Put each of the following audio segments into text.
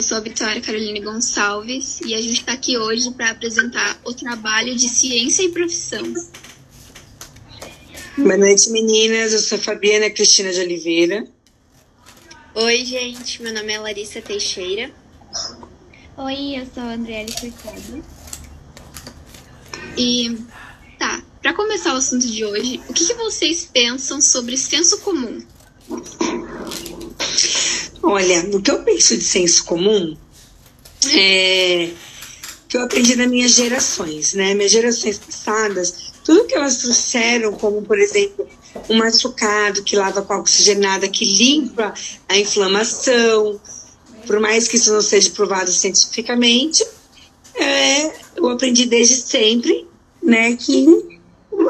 Eu sou a Vitória Caroline Gonçalves e a gente está aqui hoje para apresentar o trabalho de ciência e profissão. Boa noite, meninas. Eu sou a Fabiana Cristina de Oliveira. Oi, gente. Meu nome é Larissa Teixeira. Oi, eu sou a Andriele Furtado. E tá, para começar o assunto de hoje, o que, que vocês pensam sobre senso comum? Olha, o que eu penso de senso comum é que eu aprendi nas minhas gerações, né? Minhas gerações passadas, tudo que elas trouxeram, como por exemplo, um machucado que lava com oxigenada, que limpa a inflamação, por mais que isso não seja provado cientificamente, é, eu aprendi desde sempre, né, que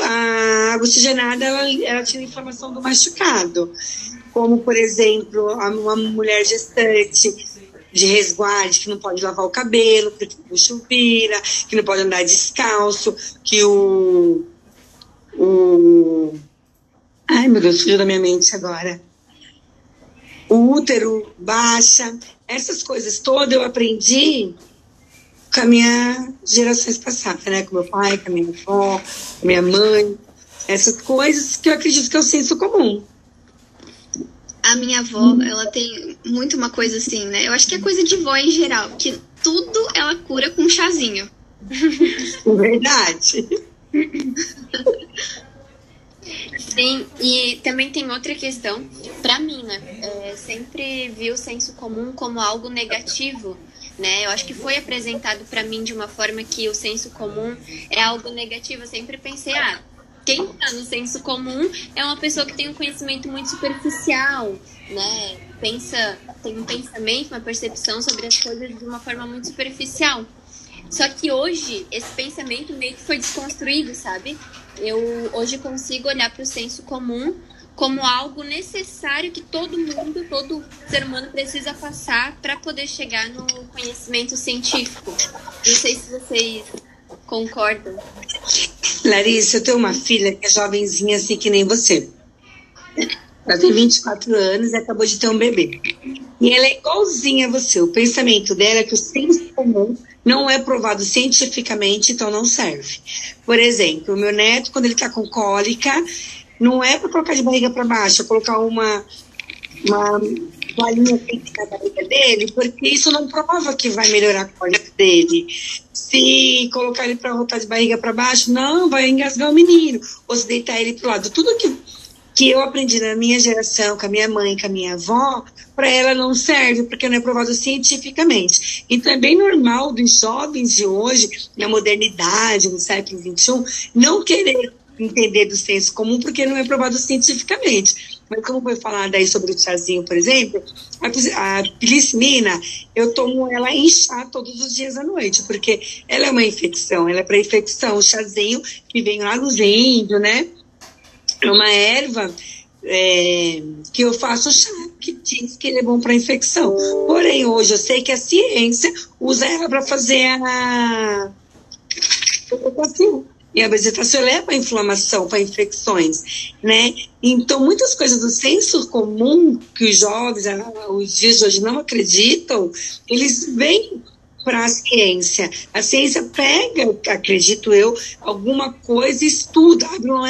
a água oxigenada ela, ela tira inflamação do machucado como, por exemplo, uma mulher gestante de resguarde que não pode lavar o cabelo, porque vira, que não pode andar descalço, que o. o ai, meu Deus, fugiu da minha mente agora. O útero baixa, essas coisas todas eu aprendi com a minha gerações passadas, né? Com meu pai, com a minha avó, com a minha mãe. Essas coisas que eu acredito que é o senso comum a minha avó, ela tem muito uma coisa assim, né? Eu acho que é coisa de vó em geral, que tudo ela cura com um chazinho. Verdade. Sim, e também tem outra questão. Para mim, né? É, sempre vi o senso comum como algo negativo, né? Eu acho que foi apresentado para mim de uma forma que o senso comum é algo negativo. Eu sempre pensei, ah, quem está no senso comum é uma pessoa que tem um conhecimento muito superficial, né? Pensa, tem um pensamento, uma percepção sobre as coisas de uma forma muito superficial. Só que hoje esse pensamento meio que foi desconstruído, sabe? Eu hoje consigo olhar para o senso comum como algo necessário que todo mundo, todo ser humano precisa passar para poder chegar no conhecimento científico. Não sei se vocês concordam. Larissa, eu tenho uma filha que é jovenzinha assim que nem você. Ela tem 24 anos e acabou de ter um bebê. E ela é igualzinha a você. O pensamento dela é que o senso comum não é provado cientificamente, então não serve. Por exemplo, o meu neto, quando ele está com cólica, não é para colocar de barriga para baixo, é colocar uma, uma toalhinha quente na barriga dele, porque isso não prova que vai melhorar a cólica dele se colocar ele para rotar de barriga para baixo, não, vai engasgar o menino, ou se deitar ele para o lado. Tudo que, que eu aprendi na minha geração, com a minha mãe, com a minha avó, para ela não serve, porque não é provado cientificamente. Então é bem normal dos jovens de hoje, na modernidade, no século XXI, não querer entender do senso comum porque não é provado cientificamente. Mas como foi falado aí sobre o chazinho, por exemplo, a, a pilicimina, eu tomo ela em chá todos os dias à noite, porque ela é uma infecção, ela é para infecção. O chazinho que vem lá dos índios, né? É uma erva é, que eu faço chá, que diz que ele é bom para infecção. Porém, hoje eu sei que a ciência usa ela para fazer a. E a vegetação leva a inflamação, para infecções, né? Então, muitas coisas do senso comum que os jovens, ah, os dias de hoje não acreditam, eles vêm para a ciência. A ciência pega, acredito eu, alguma coisa e estuda, abre um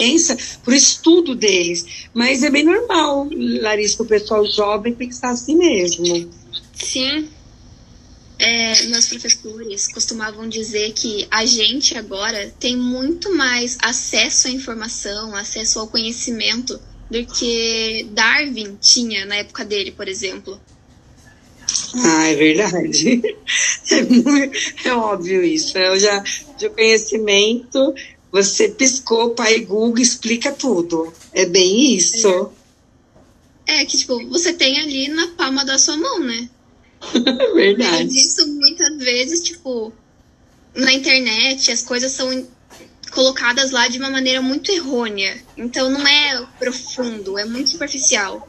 ciência para o estudo deles. Mas é bem normal, Larissa, o pessoal jovem pensar assim mesmo. Sim, é, meus professores costumavam dizer que a gente agora tem muito mais acesso à informação, acesso ao conhecimento do que Darwin tinha na época dele, por exemplo. Ah, é verdade. É, é óbvio isso. Eu já de conhecimento, você piscou, pai Google explica tudo. É bem isso. É. é que tipo, você tem ali na palma da sua mão, né? Verdade. E isso muitas vezes, tipo, na internet as coisas são colocadas lá de uma maneira muito errônea. Então não é profundo, é muito superficial.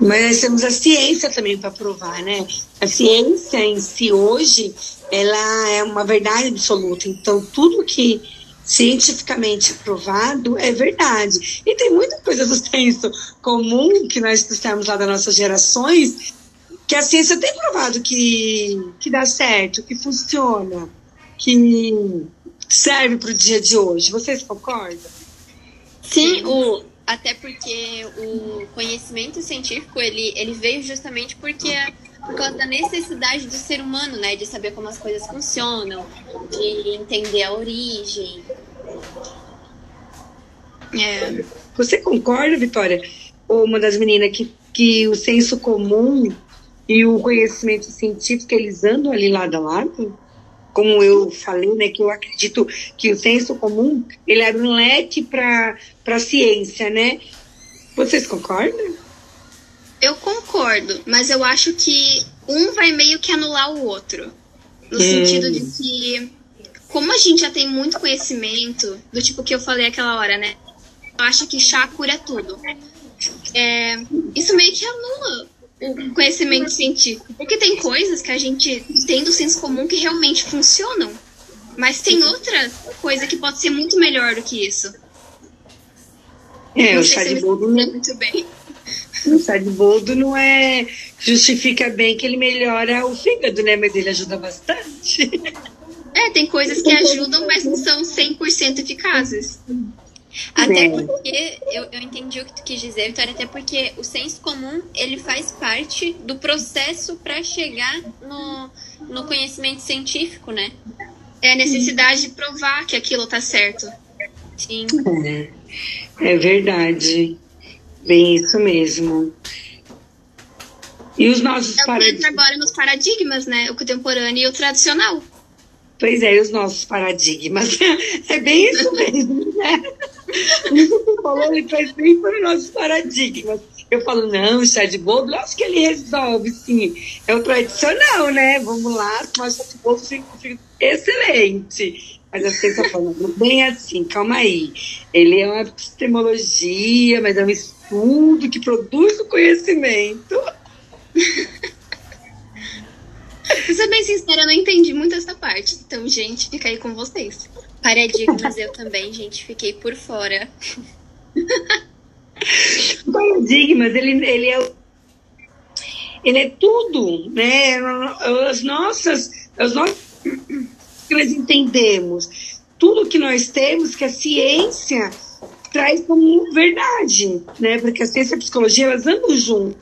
Mas nós temos a ciência também para provar, né? A ciência em si hoje, ela é uma verdade absoluta. Então tudo que cientificamente provado, é verdade. E tem muita coisa do senso comum que nós estamos lá das nossas gerações que a ciência tem provado que, que dá certo, que funciona, que serve para o dia de hoje. Vocês concordam? Sim, o, até porque o conhecimento científico ele, ele veio justamente porque por causa da necessidade do ser humano, né, de saber como as coisas funcionam, de entender a origem. É. Você concorda, Vitória, uma das meninas que, que o senso comum e o conhecimento científico eles andam ali lado a lado? Como eu falei, né, que eu acredito que o senso comum ele abre um leque para a ciência, né? Vocês concordam? Eu concordo, mas eu acho que um vai meio que anular o outro. No sentido de que, como a gente já tem muito conhecimento, do tipo que eu falei aquela hora, né? Eu acho que chá cura tudo. É, isso meio que anula o conhecimento científico. Porque tem coisas que a gente tem do senso comum que realmente funcionam. Mas tem outra coisa que pode ser muito melhor do que isso. É, o chá de boldo não... muito bem. O de boldo não é. Justifica bem que ele melhora o fígado, né? Mas ele ajuda bastante. É, tem coisas que ajudam, mas não são 100% eficazes. Até porque, eu, eu entendi o que tu quis dizer, Vitória, até porque o senso comum, ele faz parte do processo para chegar no, no conhecimento científico, né? É a necessidade de provar que aquilo tá certo. Sim. É, é verdade. Bem isso mesmo. E os nossos é paradigmas? agora nos paradigmas, né? O contemporâneo e o tradicional. Pois é, e os nossos paradigmas. É bem isso mesmo, né? Você falou, ele traz bem para os nossos paradigmas. Eu falo, não, chá de bolo, acho que ele resolve, sim. É o tradicional, né? Vamos lá, tomar chá de bolo fica, fica excelente. Mas você está falando bem assim, calma aí. Ele é uma epistemologia, mas é um estudo que produz o conhecimento. Pra ser bem sincera, eu não entendi muito essa parte. Então, gente, fica aí com vocês. Paradigmas eu também, gente, fiquei por fora. Paradigmas, ele, ele é ele é tudo, né? As nossas, as nossas que nós entendemos, tudo que nós temos que a ciência traz como verdade, né? Porque a ciência e a psicologia elas andam junto.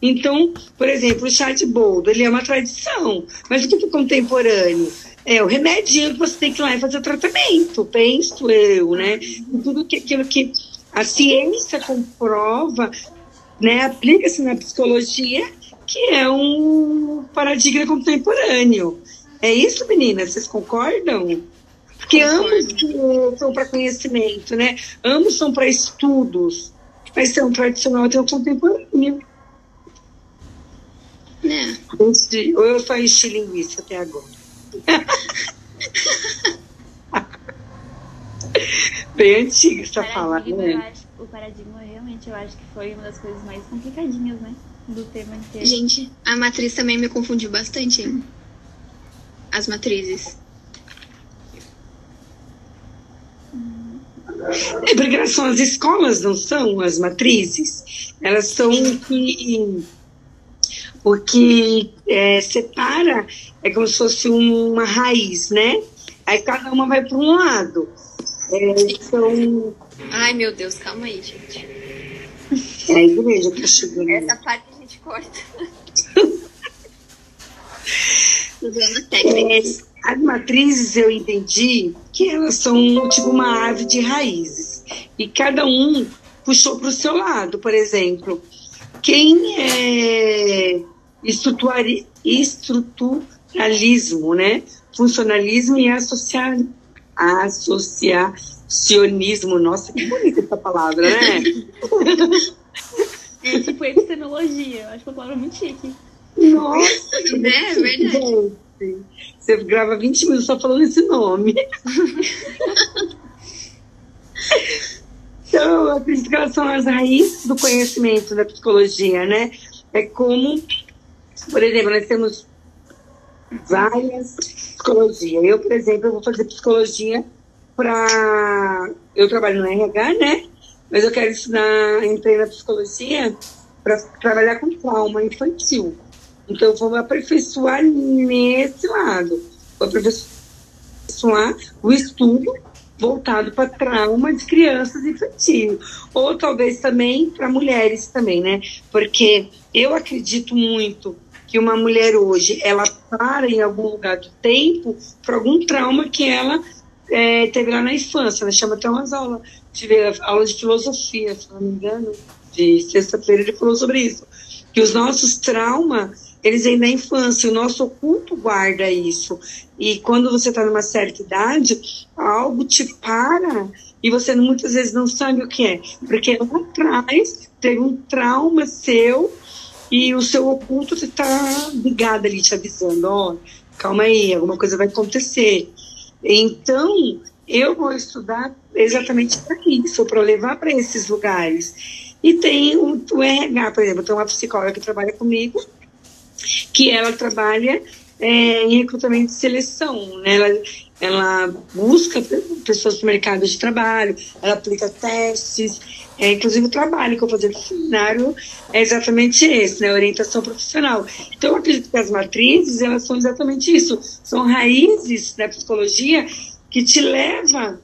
Então, por exemplo, o chá de boldo, ele é uma tradição, mas o que é contemporâneo? É o remedinho que você tem que ir lá e fazer o tratamento, penso eu, né? Tudo que, aquilo que a ciência comprova, né, aplica-se na psicologia, que é um paradigma contemporâneo. É isso, meninas? Vocês concordam? Porque ambos são para conhecimento, né? Ambos são para estudos. Mas tem um tradicional e tem um contemporâneo. Né? Ou eu só enchi linguiça até agora. Bem antiga essa fala, né? o paradigma realmente eu acho que foi uma das coisas mais complicadinhas, né? Do tema inteiro. Gente, a matriz também me confundiu bastante, hein? As matrizes. É porque são as escolas, não são as matrizes? Elas são que o que é, separa é como se fosse uma raiz, né? Aí cada uma vai para um lado. É, então... Ai, meu Deus, calma aí, gente. É a igreja que tá chegando. Essa parte a gente corta. é, as matrizes eu entendi que elas são tipo uma árvore de raízes. E cada um puxou para o seu lado, por exemplo. Quem é estruturalismo, né? Funcionalismo e associar, associacionismo. Nossa, que bonita essa palavra, né? é tipo epistemologia. Acho que é uma palavra muito chique. Nossa, né? É verdade. Você grava 20 minutos só falando esse nome. então, eu acredito que elas são as raízes do conhecimento da psicologia, né? É como por exemplo, nós temos várias psicologia. Eu, por exemplo, eu vou fazer psicologia para. Eu trabalho no RH, né? Mas eu quero estudar, entrei na psicologia para trabalhar com trauma infantil. Então, eu vou me aperfeiçoar nesse lado. Vou aperfeiçoar o estudo voltado para trauma de crianças infantil. Ou talvez também para mulheres também, né? Porque eu acredito muito que uma mulher hoje, ela para em algum lugar do tempo por algum trauma que ela é, teve lá na infância. Ela chama até umas aulas, tive aula de filosofia, se não me engano, de sexta-feira ele falou sobre isso. Que os nossos traumas eles vêm da infância, o nosso oculto guarda isso. E quando você está numa certa idade, algo te para e você muitas vezes não sabe o que é. Porque lá atrás teve um trauma seu e o seu oculto está ligado ali, te avisando: ó, oh, calma aí, alguma coisa vai acontecer. Então, eu vou estudar exatamente para isso, para levar para esses lugares. E tem o, o RH, por exemplo, tem uma psicóloga que trabalha comigo, que ela trabalha é, em recrutamento e seleção. Né? Ela, ela busca pessoas para o mercado de trabalho, ela aplica testes. É, inclusive o trabalho que eu fazer no seminário é exatamente esse, né? Orientação profissional. Então eu acredito que as matrizes, elas são exatamente isso. São raízes da psicologia que te leva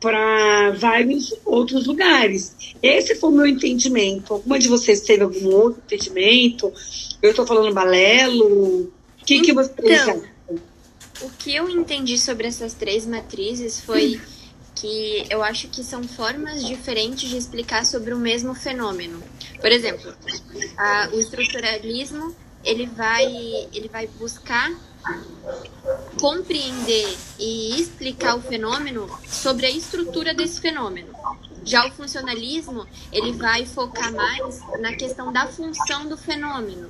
para vários outros lugares. Esse foi o meu entendimento. Alguma de vocês teve algum outro entendimento? Eu estou falando balelo? O que, que vocês então, O que eu entendi sobre essas três matrizes foi que eu acho que são formas diferentes de explicar sobre o mesmo fenômeno. Por exemplo, a, o estruturalismo ele vai, ele vai buscar compreender e explicar o fenômeno sobre a estrutura desse fenômeno. Já o funcionalismo, ele vai focar mais na questão da função do fenômeno.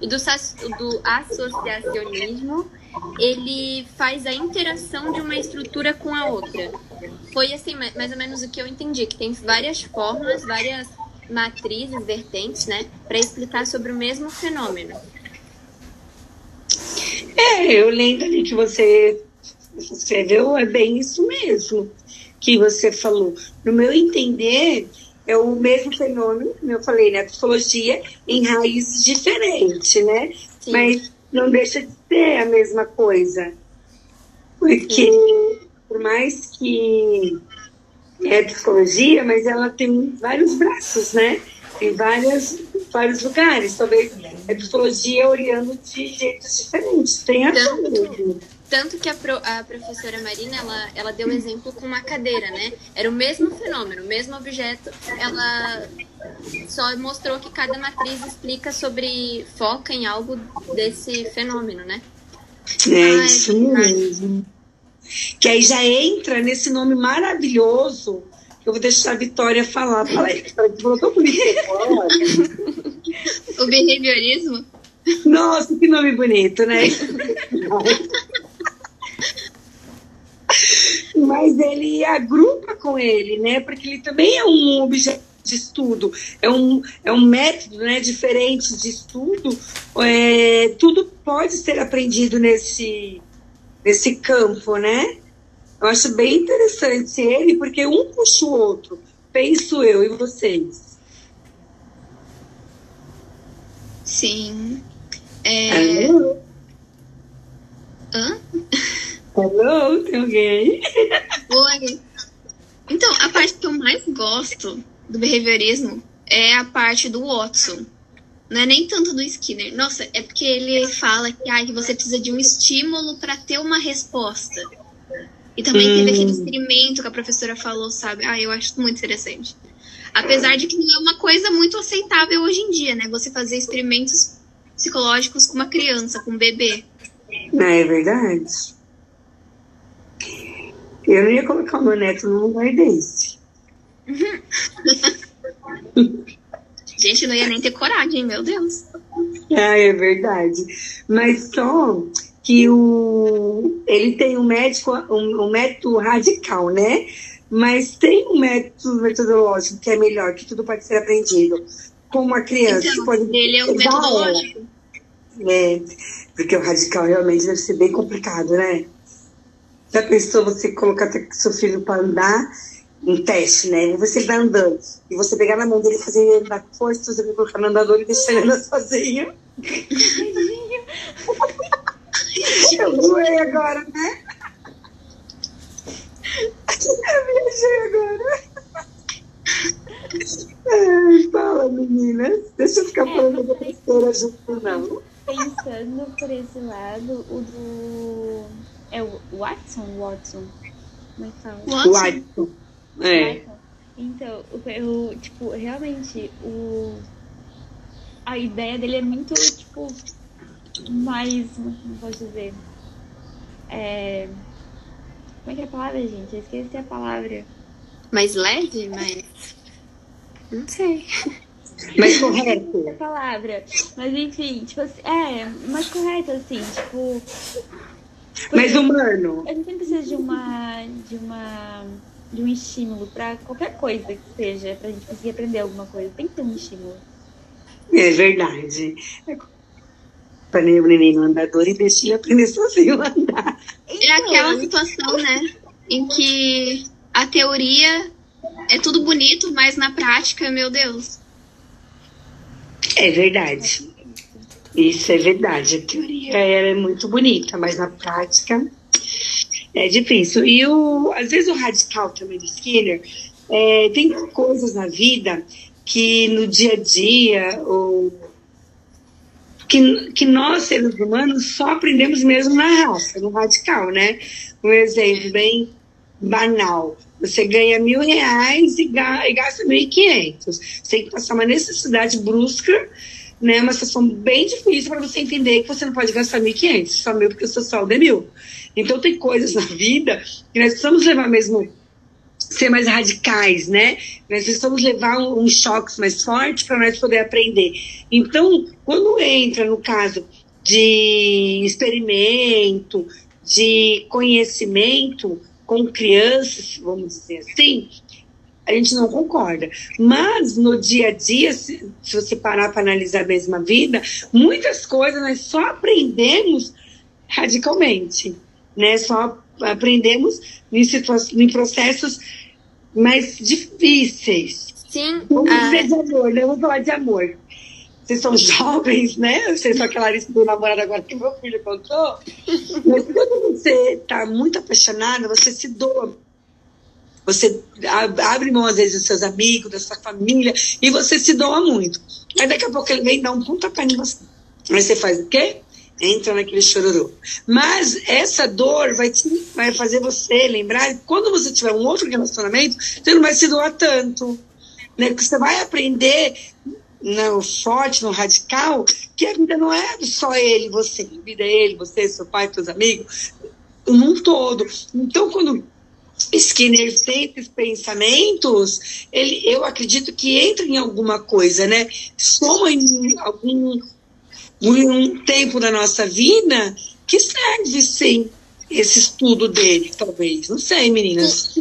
E do, do associacionismo, ele faz a interação de uma estrutura com a outra. Foi assim, mais ou menos o que eu entendi, que tem várias formas, várias matrizes, vertentes, né, para explicar sobre o mesmo fenômeno. É, eu lembro ali que você escreveu, é bem isso mesmo que você falou. No meu entender, é o mesmo fenômeno, como eu falei, né? Psicologia em raízes diferentes, né? Sim. Mas não deixa de ser a mesma coisa. Porque, Sim. por mais que é psicologia, mas ela tem vários braços, né? Tem várias, vários lugares. Talvez é psicologia olhando de jeitos diferentes. Tem a Tanto, tanto que a, pro, a professora Marina, ela, ela deu um exemplo com uma cadeira, né? Era o mesmo fenômeno, o mesmo objeto. Ela só mostrou que cada matriz explica sobre, foca em algo desse fenômeno, né? É Ai, isso mesmo. Que aí já entra nesse nome maravilhoso eu vou deixar a Vitória falar. Fala aí, Vitória, bonito. o behaviorismo? Nossa, que nome bonito, né? mas ele agrupa com ele, né? Porque ele também é um objeto de estudo, é um, é um método né, diferente de estudo. É, tudo pode ser aprendido nesse, nesse campo, né? Eu acho bem interessante ele, porque um puxa o outro. Penso eu e vocês. Sim. É... Alô? Hã? Alô, tem alguém? Oi. Então, a parte que eu mais gosto do behaviorismo é a parte do Watson. Não é nem tanto do Skinner. Nossa, é porque ele fala que, ah, que você precisa de um estímulo para ter uma resposta. E também hum. teve aquele experimento que a professora falou, sabe? Ah, eu acho muito interessante. Apesar de que não é uma coisa muito aceitável hoje em dia, né? Você fazer experimentos psicológicos com uma criança, com um bebê. É verdade. Eu não ia colocar o meu neto num lugar desse. Gente, não ia nem ter coragem, meu Deus. Ah, é verdade. Mas só que o, ele tem um médico, um, um método radical, né? Mas tem um método metodológico que é melhor, que tudo pode ser aprendido. Com uma criança então, pode ele é um metodológico. É, porque o radical realmente deve ser bem complicado, né? Já pensou você colocar seu filho para andar? Um teste, né? E você vai andando. E você pegar na mão dele e fazer ele andar com força, você vai colocar no andador e deixar ele andar sozinho. Eu voei agora, né? Eu viajei agora. Ai, fala, meninas. Deixa eu ficar é, falando da besteira junto, não. Pensando por esse lado, o do. É o Watson? Watson? Como é que fala? Watson. Watson. É. Watson. Então, eu, tipo, realmente, o. A ideia dele é muito, tipo, mais. Como posso dizer? É. Como é que é a palavra, gente? Eu esqueci a palavra. Mais leve? Mais. Não sei. Mais correto. a palavra. Mas enfim, tipo assim, é, mais correto, assim, tipo. Mais humano. A gente sempre precisa de uma. de uma. de um estímulo pra qualquer coisa que seja, pra gente conseguir aprender alguma coisa. Tem que ter um estímulo. É verdade. Para o menino andador e deixa ele aprender sozinho a andar. É aquela situação, né? Em que a teoria é tudo bonito, mas na prática, meu Deus. É verdade. Isso é verdade. A teoria é muito bonita, mas na prática é difícil. E o, às vezes o radical também do Skinner é, tem coisas na vida que no dia a dia ou que, que nós seres humanos só aprendemos mesmo na raça, no radical, né? Um exemplo bem banal. Você ganha mil reais e gasta mil e quinhentos. Você tem que passar uma necessidade brusca, né? Uma situação bem difícil para você entender que você não pode gastar mil e quinhentos, só mil porque o seu saldo é mil. Então tem coisas na vida que nós precisamos levar mesmo ser mais radicais, né? Nós precisamos levar uns um choques mais fortes para nós poder aprender. Então, quando entra no caso de experimento, de conhecimento, com crianças, vamos dizer assim, a gente não concorda. Mas no dia a dia, se, se você parar para analisar a mesma vida, muitas coisas nós só aprendemos radicalmente, né? Só aprendemos em, em processos mais difíceis. Sim. Vamos ah. dizer de amor, né? Vamos falar de amor vocês são jovens, né? Vocês são aquela lista do namorado agora que meu filho contou. Mas quando você está muito apaixonada, você se doa. Você abre mão, às vezes, dos seus amigos, da sua família, e você se doa muito. Aí daqui a pouco ele vem dar um pontapé em você. Aí você faz o quê? Entra naquele chororô. Mas essa dor vai, te, vai fazer você lembrar quando você tiver um outro relacionamento, você não vai se doar tanto. Né? Porque você vai aprender no forte, no radical, que a vida não é só ele, você. A vida é ele, você, seu pai, seus amigos, o mundo todo. Então, quando Skinner tem esses pensamentos, ele, eu acredito que entra em alguma coisa, né? Soma em algum um tempo da nossa vida que serve, sim, esse estudo dele, talvez. Não sei, meninas.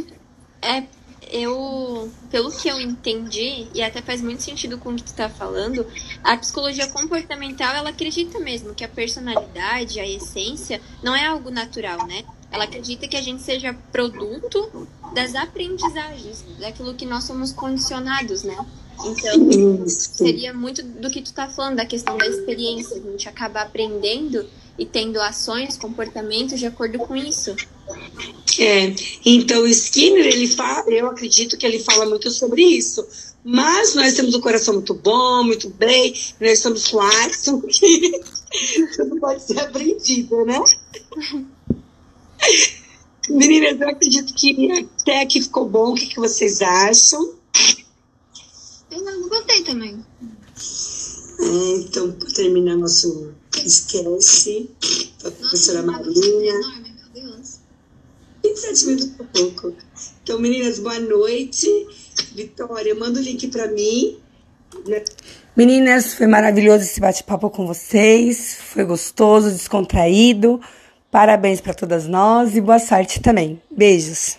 É, eu, pelo que eu entendi, e até faz muito sentido com o que tu tá falando, a psicologia comportamental, ela acredita mesmo que a personalidade, a essência, não é algo natural, né? Ela acredita que a gente seja produto das aprendizagens, daquilo que nós somos condicionados, né? Então, seria muito do que tu tá falando, da questão da experiência, a gente acaba aprendendo e tendo ações, comportamentos de acordo com isso. É, então Skinner, ele fala, eu acredito que ele fala muito sobre isso. Mas nós temos um coração muito bom, muito bem, nós com Axon, que tudo pode ser aprendido, né? Meninas, eu acredito que até aqui ficou bom. O que, que vocês acham? Eu não gostei também. É, então, para terminar nosso esquece, a professora Marinha. Enorme, meu Deus. 27 minutos por pouco. Então, meninas, boa noite. Vitória, manda o link para mim. Né? Meninas, foi maravilhoso esse bate-papo com vocês. Foi gostoso, descontraído. Parabéns para todas nós e boa sorte também. Beijos.